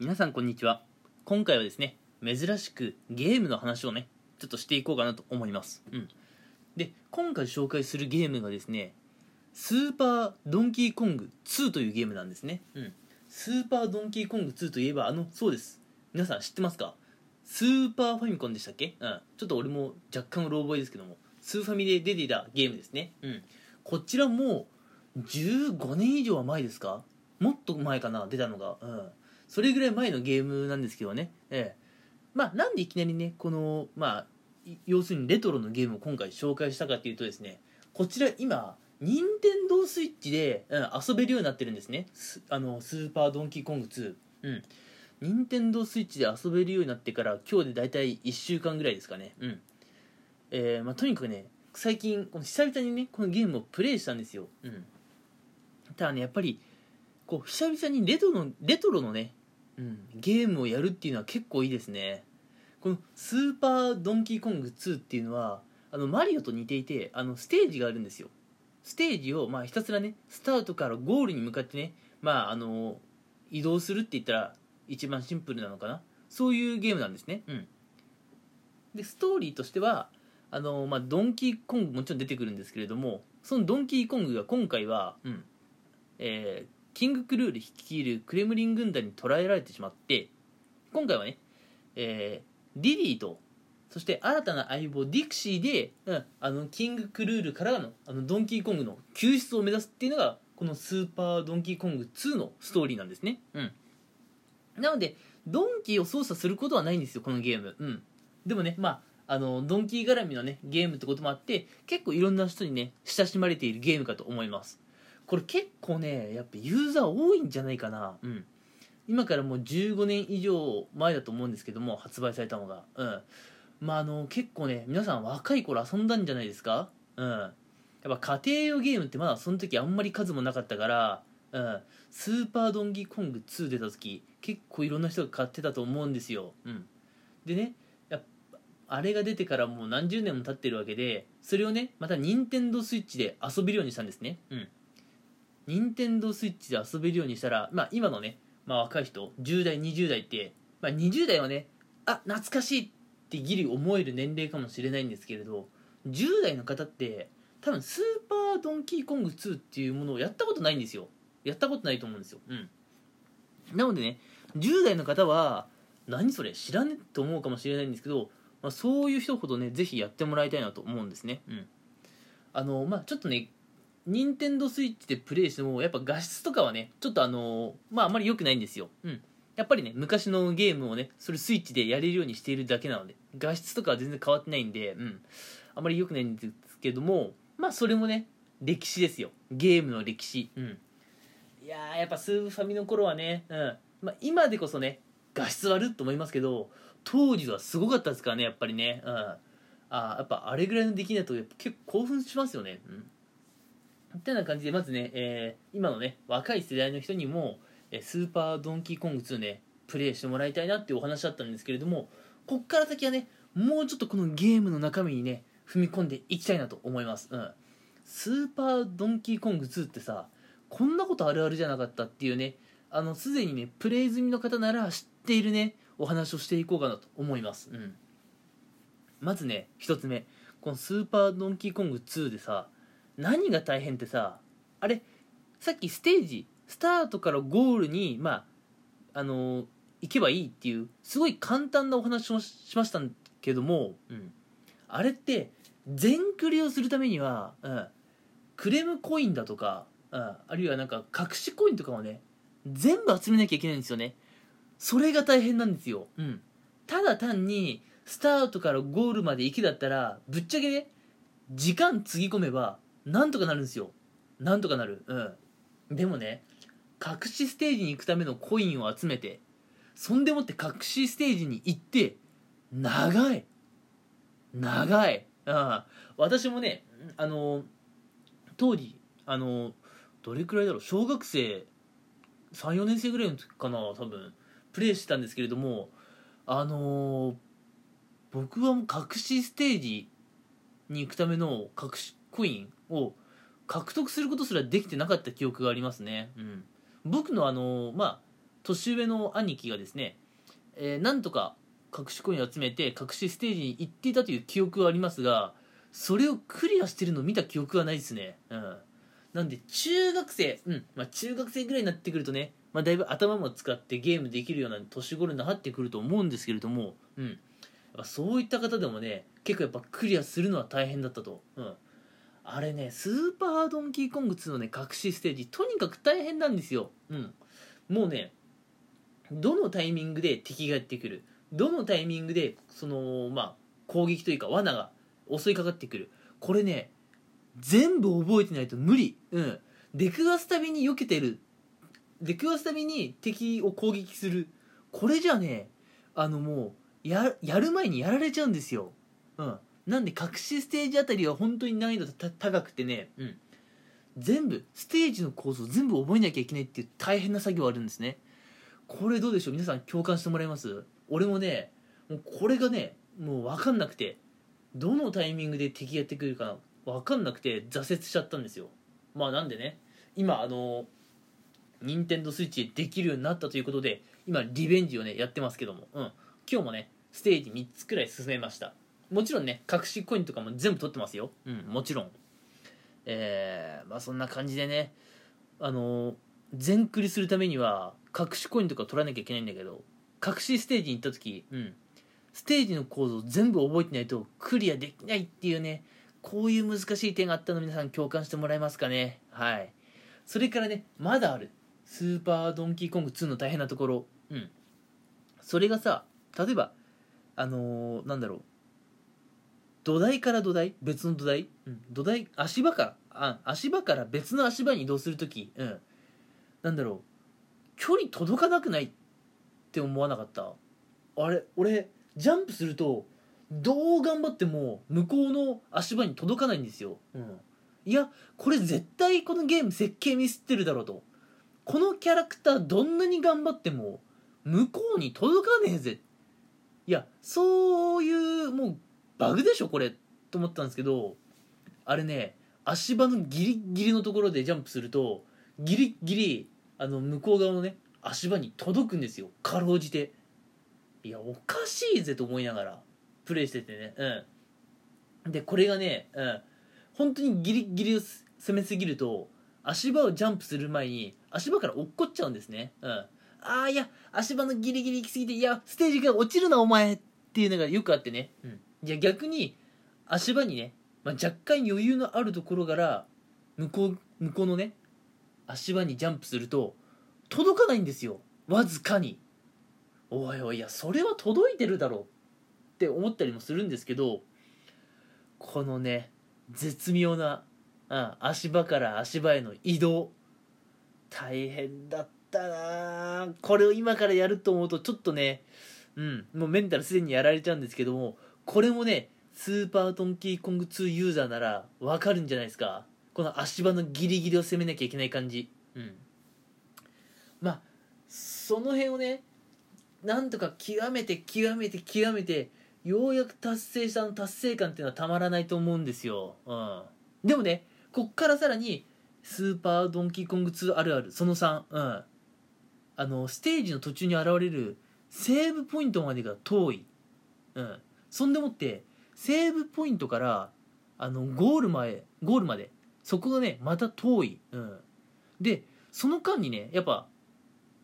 皆さんこんにちは。今回はですね珍しくゲームの話をねちょっとしていこうかなと思います。うん。で今回紹介するゲームがですねスーパードンキーコング2というゲームなんですね。うん。スーパードンキーコング2といえばあのそうです。皆さん知ってますか？スーパーファミコンでしたっけ？うん。ちょっと俺も若干うろ覚えですけども。スーファミで出ていたゲームですね。うん。こちらも15年以上は前ですか？もっと前かな出たのが。うん。それぐらい前のゲームなんですけどね。ええ。まあなんでいきなりねこのまあ要するにレトロのゲームを今回紹介したかっていうとですねこちら今任天堂スイッチで、うん、遊べるようになってるんですね。スあのスーパードンキーコング2うん。任天堂スイッチで遊べるようになってから今日で大体1週間ぐらいですかね。うん。えーまあ、とにかくね最近この久々にねこのゲームをプレイしたんですよ。うん。ただねやっぱりこう久々にレトロレトロのね、うん、ゲームをやるっていうのは結構いいですね。このスーパードンキーコング2っていうのはあのマリオと似ていてあのステージがあるんですよ。ステージをまあひたすらねスタートからゴールに向かってねまああの移動するって言ったら一番シンプルなのかな。そういうゲームなんですね。うん。でストーリーとしてはあの、まあ、ドンキーコングもちろん出てくるんですけれどもそのドンキーコングが今回は、うんえーキングクルール率いるクレムリン軍団に捕らえられてしまって今回はね、えーリリーとそして新たな相棒ディクシーで、うん、あのキングクルールからのあのドンキーコングの救出を目指すっていうのがこのスーパードンキーコング2のストーリーなんですね、うん、なのでドンキーを操作することはないんですよこのゲーム、うん、でもねまああのドンキー絡みのねゲームってこともあって結構いろんな人にね親しまれているゲームかと思います。これ結構ねやっぱユーザー多いんじゃないかな。うん。今からもう15年以上前だと思うんですけども発売されたのが。うん。まああの結構ね皆さん若い頃遊んだんじゃないですか？うん。やっぱ家庭用ゲームってまだその時あんまり数もなかったからうん。スーパードンキーコング2出た時結構いろんな人が買ってたと思うんですよ。うん。でねやあれが出てからもう何十年も経ってるわけでそれをねまた任天堂スイッチで遊べるようにしたんですね。うん任天堂スイッチで遊べるようにしたら、まあ、今のね、まあ、若い人10代20代って、まあ、20代はねあ懐かしいってギリ思える年齢かもしれないんですけれど10代の方って多分スーパードンキーコング2っていうものをやったことないんですよ。やったことないと思うんですよ。うん。なのでね10代の方は何それ知らねえと思うかもしれないんですけど、まあ、そういう人ほどねぜひやってもらいたいなと思うんですね。うん。あのまあちょっとね任天堂スイッチでプレイしてもやっぱ画質とかはねちょっとあのまああまり良くないんですよ。うん。やっぱりね昔のゲームをねそれスイッチでやれるようにしているだけなので画質とかは全然変わってないんでうん。あまり良くないんですけどもまあそれもね歴史ですよ。ゲームの歴史。うん。いやーやっぱスーファミの頃はね、うん。まあ、今でこそね画質悪と思いますけど当時はすごかったですからねやっぱりね、うん、あーやっぱあれぐらいのできないと結構興奮しますよね、うん。てな感じでまずね、えー今のね若い世代の人にも、スーパードンキーコング2ねプレイしてもらいたいなっていうお話だったんですけれどもこっから先はねもうちょっとこのゲームの中身にね踏み込んでいきたいなと思います、うん、スーパードンキーコング2ってさこんなことあるあるじゃなかったっていうねあのすでにねプレイ済みの方なら知っているねお話をしていこうかなと思います、うん、まずね一つ目。このスーパードンキーコング2でさ何が大変ってさあれさっきステージスタートからゴールにまああのー行けばいいっていうすごい簡単なお話をしましたけども、うん、あれって全クリをするためには、うん、クレムコインだとか、うん、あるいはなんか隠しコインとかをね全部集めなきゃいけないんですよね。それが大変なんですよ、うん、ただ単にスタートからゴールまで行きだったらぶっちゃけね時間つぎ込めばなんとかなるんですよ。なんとかなる。うん。でもね隠しステージに行くためのコインを集めてそんでもって隠しステージに行って長い。長い。ああ私もねあの当時あのどれくらいだろう。小学生34年生ぐらいの時かな多分。プレイしてたんですけれどもあの僕はもう隠しステージに行くための隠しコインを獲得することすらできてなかった記憶がありますね、うん、僕のあのまあ年上の兄貴がですね、えーなんとか隠しコインを集めて隠しステージに行っていたという記憶はありますがそれをクリアしてるのを見た記憶はないですね。うん。なんで中学生うん。まあ中学生ぐらいになってくるとねまあだいぶ頭も使ってゲームできるような年頃になってくると思うんですけれどもうん。やっぱそういった方でもね結構やっぱクリアするのは大変だったと。うん。あれねスーパードンキーコング2のね隠しステージとにかく大変なんですよ。うん。もうねどのタイミングで敵がやってくるどのタイミングでそのまあ攻撃というか罠が襲いかかってくるこれね全部覚えてないと無理。うん。出くわすたびに避けてる出くわすたびに敵を攻撃する。これじゃねあのもうややる前にやられちゃうんですよ。うん。なんで隠しステージあたりは本当に難易度た高くてねうん。全部ステージの構造全部覚えなきゃいけないっていう大変な作業あるんですね。これどうでしょう？皆さん共感してもらえます？俺もねもうこれがねもう分かんなくてどのタイミングで敵やってくるか分かんなくて挫折しちゃったんですよ。まあなんでね今あの任天堂スイッチでできるようになったということで今リベンジをねやってますけども、うん、今日もねステージ3つくらい進めましたもちろんね隠しコインとかも全部取ってますよ。うん。もちろん。えー、まあそんな感じでねあの全クリするためには隠しコインとか取らなきゃいけないんだけど隠しステージに行った時うん。ステージの構造全部覚えてないとクリアできないっていうねこういう難しい点があったの皆さん共感してもらえますかね。はい。それからねまだある。スーパードンキーコング2の大変なところ。うん。それがさ例えばあのーなんだろう土台から土台？別の土台、うん、土台？足場か？らあ足場から別の足場に移動するとき、うん、なんだろう。距離届かなくないって思わなかった？あれ俺ジャンプするとどう頑張っても向こうの足場に届かないんですよ、うん、いやこれ絶対このゲーム設計ミスってるだろうと。このキャラクターどんなに頑張っても向こうに届かねえぜ。いやそういうもうバグでしょこれと思ったんですけどあれね足場のギリギリのところでジャンプするとギリギリあの向こう側のね足場に届くんですよ。かろうじて。いやおかしいぜと思いながらプレイしててね。うん。でこれがねうん。本当にギリギリを攻めすぎると足場をジャンプする前に足場から落っこっちゃうんですね。うん。ああいや足場のギリギリ行き過ぎていやステージが落ちるなお前っていうのがよくあってね、うん、じゃ逆に足場にね、まあ、若干余裕のあるところから向こう向こうのね足場にジャンプすると届かないんですよ。わずかに。おいおいいやそれは届いてるだろうって思ったりもするんですけどこのね絶妙な、うん、足場から足場への移動大変だったな。これを今からやると思うとちょっとねうんもうメンタルすでにやられちゃうんですけどもこれもねスーパードンキーコング2ユーザーならわかるんじゃないですか。この足場のギリギリを攻めなきゃいけない感じ。うん。まあその辺をねなんとか極めて極めて極めてようやく達成したの達成感っていうのはたまらないと思うんですよ、うん、でもねこっからさらにスーパードンキーコング2あるあるその3、うん、あのステージの途中に現れるセーブポイントまでが遠い、うん、そんでもってセーブポイントからあのゴール前ゴールまでそこがねまた遠い、うん、でその間にねやっぱ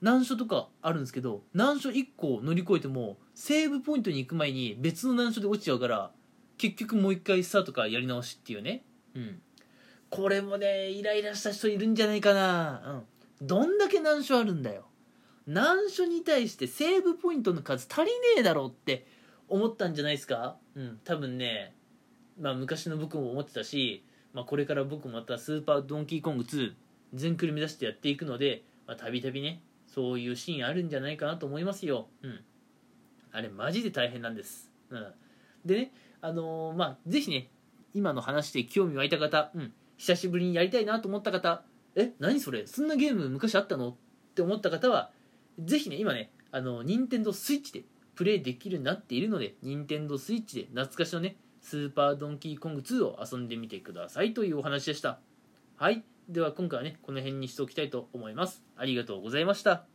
難所とかあるんですけど難所1個乗り越えてもセーブポイントに行く前に別の難所で落ちちゃうから結局もう一回スタートからやり直しっていうね。うん。これもねイライラした人いるんじゃないかな。うん。どんだけ難所あるんだよ。難所に対してセーブポイントの数足りねえだろうって思ったんじゃないですか？うん。多分ねまあ昔の僕も思ってたし、まあ、これから僕もまたスーパードンキーコング2全クリ目指してやっていくのでたびたびねそういうシーンあるんじゃないかなと思いますよ。うん。あれマジで大変なんです。うん。でねあのー、まあぜひね今の話で興味湧いた方、うん、久しぶりにやりたいなと思った方え何それ？そんなゲーム昔あったの？って思った方はぜひね今ねあの任天堂スイッチでプレイできるようになっているので任天堂スイッチで懐かしのねスーパードンキーコング2を遊んでみてくださいというお話でした。はい。では今回はねこの辺にしておきたいと思います。ありがとうございました。